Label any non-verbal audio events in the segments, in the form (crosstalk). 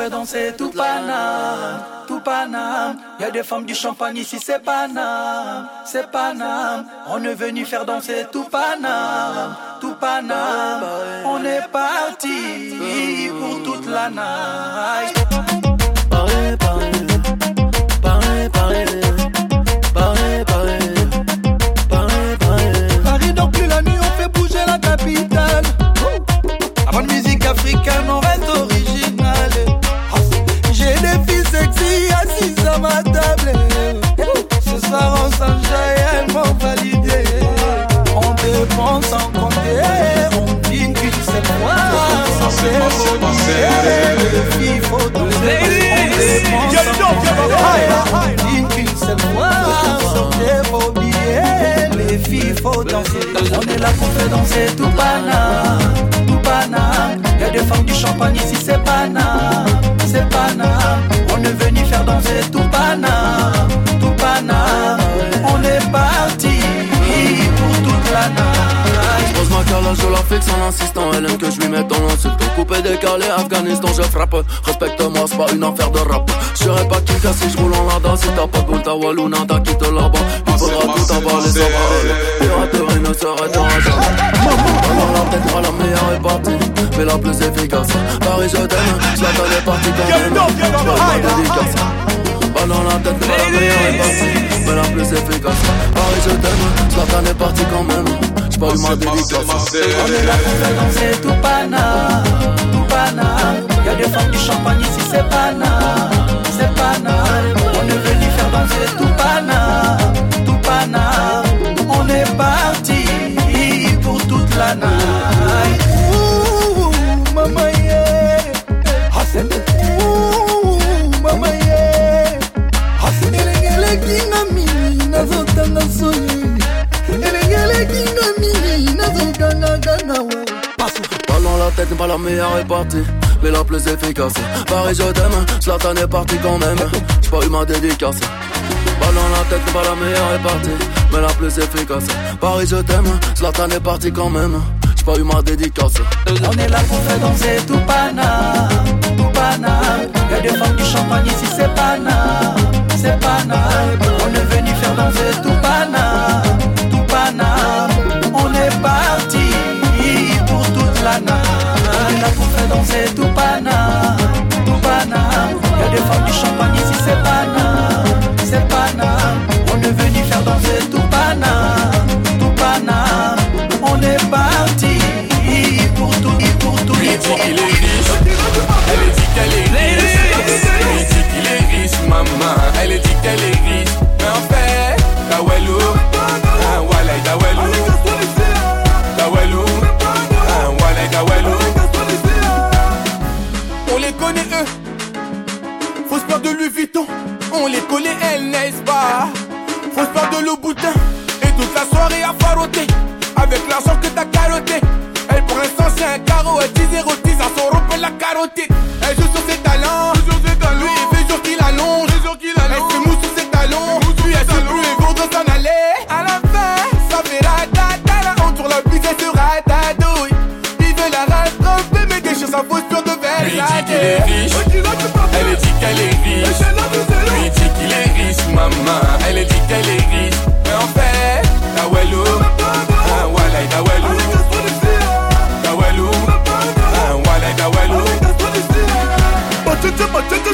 faire danser tout Paname, tout Paname. Y a des femmes du champagne ici, c'est Paname, c'est Paname. On est venu faire danser tout Paname, tout Paname. On est parti pour toute la night. Les filles, faut danser. On est là pour faire danser tout Paname, tout Paname. Y a des femmes du champagne ici, c'est Paname, c'est Paname. On est venu faire danser tout Paname, Je la fixe en insistant. Elle aime que je lui mette dans l'insulte. Coupé, décalé, Afghanistan, je frappe. Respecte-moi, c'est pas une affaire de rap. Je serais pas qui casse si je roule en lada. Si t'as pas de boule, ta walou, nada, quitte là-bas. Il faudra tout avaler, ça va aller. Piraterie ne s'arrêtera jamais. Alors la tête, pas la meilleure est partie. Mais la plus efficace. Paris, je t'aime. Zlatan est parti quand Girl, même. you don't give a J'passe ma hide. dédicace. Pas dans la tête, pas la meilleure est partie. Mais la plus efficace. Paris, je t'aime. Zlatan est parti quand même. On est là pour faire danser tout Paname, tout Paname. Y a des femmes du champagne ici, c'est Paname, c'est Paname. On est venu faire danser tout Paname, tout. On est parti pour toute la night. La tête, pas la meilleure est partie, mais la plus efficace. Paris, je t'aime, Zlatan est parti quand même. J'ai pas eu ma dédicace. Pas dans la tête, pas la meilleure est partie, mais la plus efficace. Paris, je t'aime, Zlatan est parti quand même. J'ai pas eu ma dédicace. On est là pour faire danser tout Paname, tout Paname. Y a des femmes du champagne ici, c'est Paname, c'est Paname. On est venu faire danser tout est là pour faire danser tout Paname, tout Paname. Y a des femmes du champagne ici, c'est Paname, c'est Paname. On est venu faire danser tout Paname, tout Paname. On est parti pour tout, pour tout, Il dit avec l'argent que t'as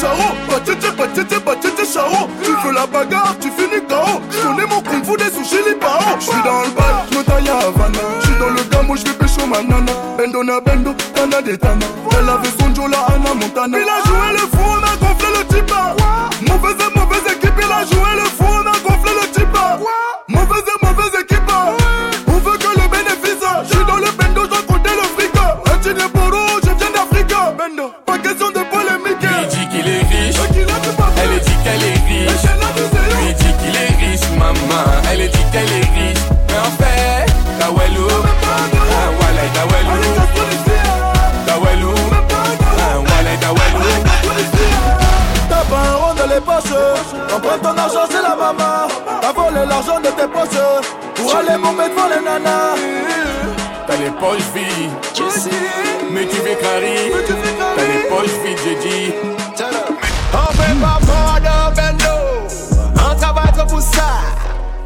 charo, batete, batete, batete, charo. Tu veux la bagarre, tu finis KO. Je connais mon kung fu des sushis, les pao. Je suis dans le bail, je me taille à Havana. Je suis dans le gamo, je vais pécho ma nana. Bendo na bendo, tana de tana. Elle avait son Jola, Anna Montana. Il a joué le fou, on a gonflé le type. Mauvaise mauvaise équipe, il a joué le fou, Prends ton argent, c'est la maman. T'as volé l'argent de tes poches pour aller bomber devant les nanas. T'as les poches vides, mais tu fais carré. T'as les poches vides, j'ai dit. On fait pas prendre un vélo, on travaille pour ça.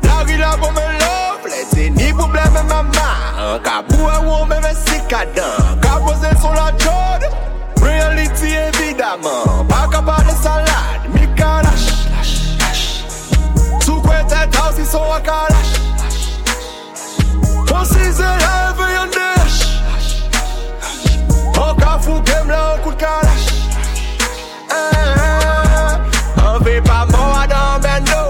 La rue là pour me love, laissez ni problème maman. Kabou et ou me met si cadent, kabose sur la chaude. Reality évidemment. son akalash On si zè leve yon de lash An ka foun kem la an kout kalash An eh, eh, eh. ve pa mou adan bendo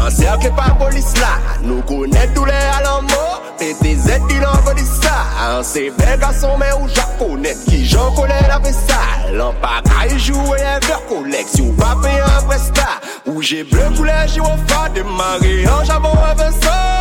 An serke pa polis la Nou konen doule alan mou PTZ dit l'envoi de ça C'est bel garçon mais où japonais Qui j'en connais la vaisselle En qu'à jouer un verre collection payer un prestat Où j'ai bleu au phare Démarrer en javon avec ça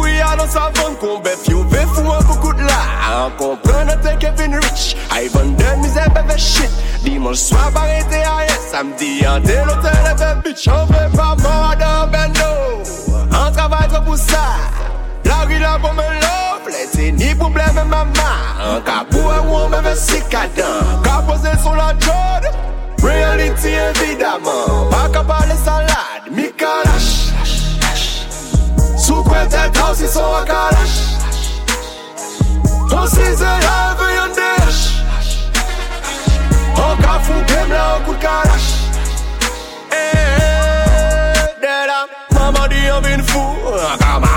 oui, I don't savon qu'on bête, you ve fou un beaucoup de là. En comprenant t'es Kevin Rich, Ivan de misère bébé shit. Dimanche soir, arrêté à samedi, en tel l'hôtel bébé bitch. On fait pas mort dans bendo, on travaille pour ça. Mari la pou mè lovle, se ni poubleme maman Ka pou e wou mè ve si kadan Ka pose sou la jod, reality was Pa ka pale salade, mi ka lache Sou kwen tel taw si sou a ka lache An si zè la ve fou kem la an kout ka lache de la Maman di yon vin fou, an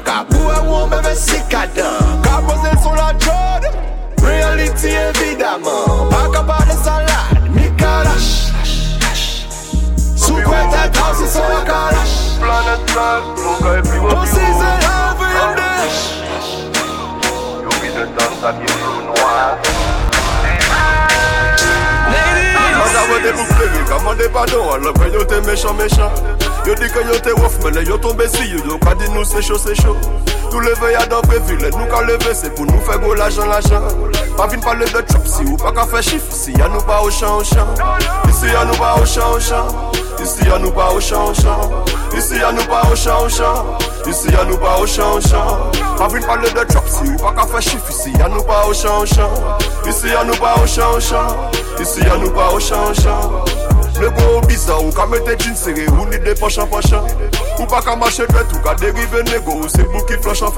Kabou e wou mè mè si kadan Kabose sou la jod Reality evidaman Baka pa de salad. Mi kalash Sou kwen te taw si sou a kalash Planet trash Pon si se la ou vi yon de Yo mi de dans a ki sou noa Kamande pou plevi, kamande padon, alò kwen yo te mechan mechan Yo di kwen yo te wof, menè yo tombe si yo, yo ka di nou se chou se chou. Nou leve yadan previle, nou ka leve se pou nou fe go l'ajan l'ajan. Pa vin pale de troup si ou pa ka fe chif, si ya nou pa o chan o chan. Si ya nou pa o chan o chan. Ici y'a nous pas au champ, champ. Ici y'a nous pas au champ, champ. Ici y'a nous pas au champ, champ. Pas vine parler de chop, si ou pas qu'à faire chiffre, ici y'a nous pas au champ, champ. Ici y'a nous pas au champ, champ. Ici y'a nous pas au champ, champ. Le gros bizarre, ou ka mette jeans serré, ou ni de poche en poche Ou pas qu'à marcher tête, ou qu'à dériver négo, c'est bouc qui flanche en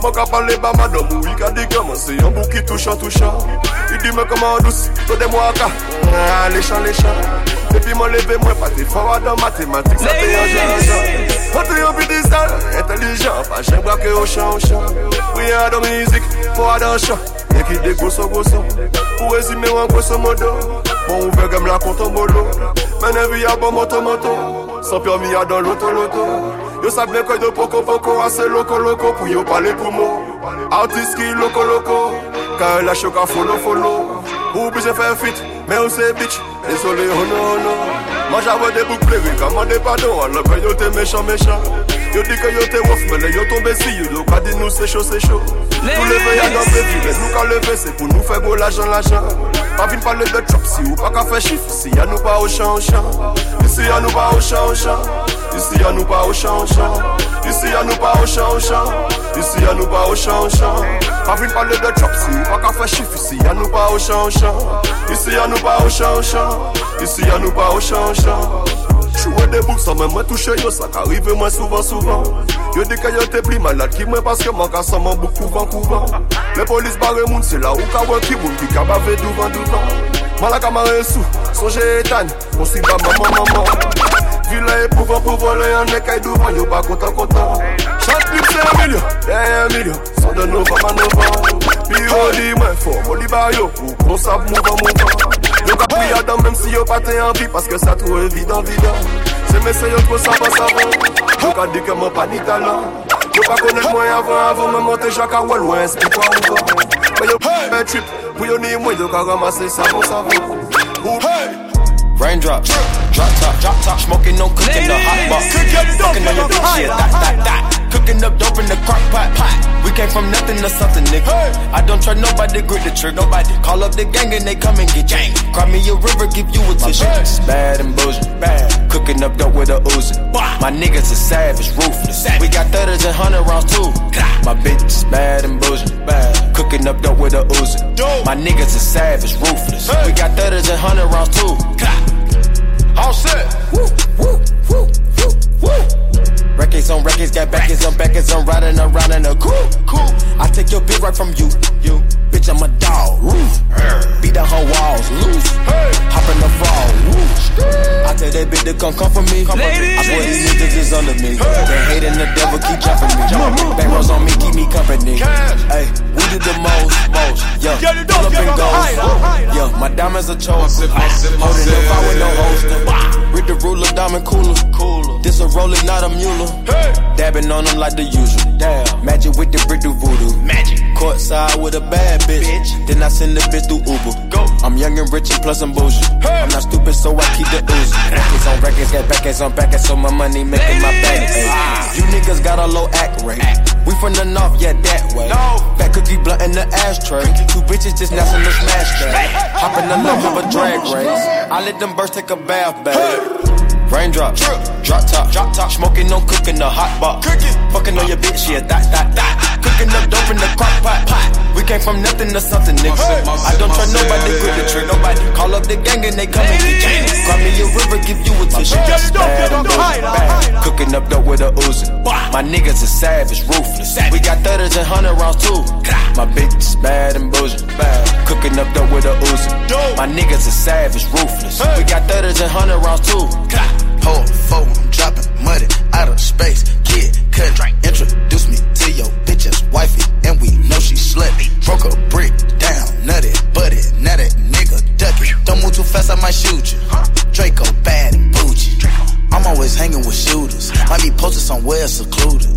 Mwen ka pale ba madam ou i ka di gaman Se yon bou ki touchan touchan I di men koman dous, to de mwa ka Nan, lechan lechan Epi mwen leve mwen pati fawa dan matematik Sa te yon jan jan Mwen te yon pi dizal, entelijan Pa jen bra ke yo chan chan Ou yon dan mizik, fawa dan chan ki de goso goso rezime wan goso modo Mwen ouve gem la konton bolo Mwen evi ya bon moto moto San permi ya dan loto loto Yo savent bien que de poco poco assez loco loco Pour yo parler pour moi. Artiste qui loco loco Car la choc à follow follow. Ou obligé faire fit Mais on c'est bitch Désolé oh non non. Moi j'avais des boucles plérées Commandez pardon Alors que yo t'es méchant méchant Yo dit que yo t'es ouf Mais là yo tombé si yo Yo qu'a dit nous c'est chaud c'est chaud. Tout levé y'a dans Mais nous qu'a levé c'est pour nous faire beau l'argent l'argent. Pas vine parler de chop si ou pas qu'à faire chiffre. Ici y'a nous pas au champ au champ. Ici y'a nous pas au champ au champ. Ici y'a nous pas au champ au champ. Ici y'a nous pas au champ au champ. Ici y'a nous pas au champ au champ. Pas vine parler de chop si ou pas qu'à faire chiffre. Ici y'a nous pas au champ au champ. Ici y'a nous pas au champ au champ. Ici y'a nous pas au champ au champ Chouè de bouk sa men mwen touche yo Sa ka rive mwen souvan souvan Yo di ke yo te pli malad ki mwen Paske man ka sa man bouk kouvan kouvan Le polis bare moun se la ou ka wè ki moun Ki ka bave douvan douvan Malaka mare sou, sonje etan Konsi ba maman maman. Maman Vilain éprouvant pour voler un écaille devant yo pas content content. Chaque clip c'est un million, derrière un million. Sans de Puis yo dit moi fort, moi li ba yo ka priya dan même si yo pas t'es envie Parce que ça trouve évident, évident. Se mè se yo tro sa pa savan Yo ka di ke mwen pa ni talan Yo pa konen mwen avan avan Mwen monte jak a wèl wè ski pa ou van Mwen yo mè trip Pou yo ni mwen yo ka ramase savon savon Hey! Raindrop, drop top, drop top, smoking, no cooking, the hot box. Cooking on your bitch, yeah, that, that, that. Cooking up dope in the crock pot, pot. We came from nothing to something, nigga. I don't trust nobody, grip the trick, nobody. Call up the gang and they come and get gang. Cry me a river, give you a tissue. My is Bad and bullshit, bad. Cooking up dope with a Uzi. My niggas are savage, ruthless. We got thudders and hundred rounds too. My bitch is bad and bullshit, bad. Cooking up dope with a Uzi. My niggas are savage, ruthless. We got thudders and hundred rounds too. All set. Woo, woo, woo, woo, woo. Records on records, got backers on backers, I'm riding around in a cool, cool. I take your bitch right from you, you. Bitch, I'm a dog, roof. Beat down her walls, loose. Hop in the fall, woo. I tell that bitch to come come for me. I swear these niggas is under me. They hating the devil, keep jumping me. Back rows on me, keep me company. Hey, we did the most, most. Yeah, pull up and go. Yeah, my diamonds are chosen. Holding the fire with no holster. Read the ruler, diamond cooler. Cooler. This a roller, not a mule. Dabbing on them like the usual. Damn. Magic with the brick do voodoo. Magic. Courtside with a bad bitch. Then I send the bitch through Uber. Young and rich and plus I'm bougie. I'm not stupid, so I keep the ooze. (laughs) Records on records, got backers on backers, so my money making my back. Ay. You niggas got a low act rate. We from the north, yeah, that way. Fat cookie blunt in the ashtray. Two bitches just national smash day. Hop in the love of a drag race. I let them birds take a bath, babe. Raindrop, drop top, drop top, smoking, no cooking, the hot box. Cooking, fucking on your bitch, yeah, that, that, that. (laughs) Cooking up dope in the crock pot, pot. We came from nothing to something, nigga. I don't trust nobody, grip the trick, nobody. Call up the gang and they come and get gang. Cry me a river, give you a tissue. Bad bullshit, bad. Cooking up dope with a Uzi. My niggas are savage, ruthless. We got thudders and hundred rounds too. My bitch is bad and bullshit, bad. Cooking up dope with a Uzi. My niggas are savage, ruthless. We got thudders and hundred rounds too. Hold four, I'm dropping money out of space. Might shoot you. Draco bad and bougie. I'm always hanging with shooters. Might be posted somewhere secluded.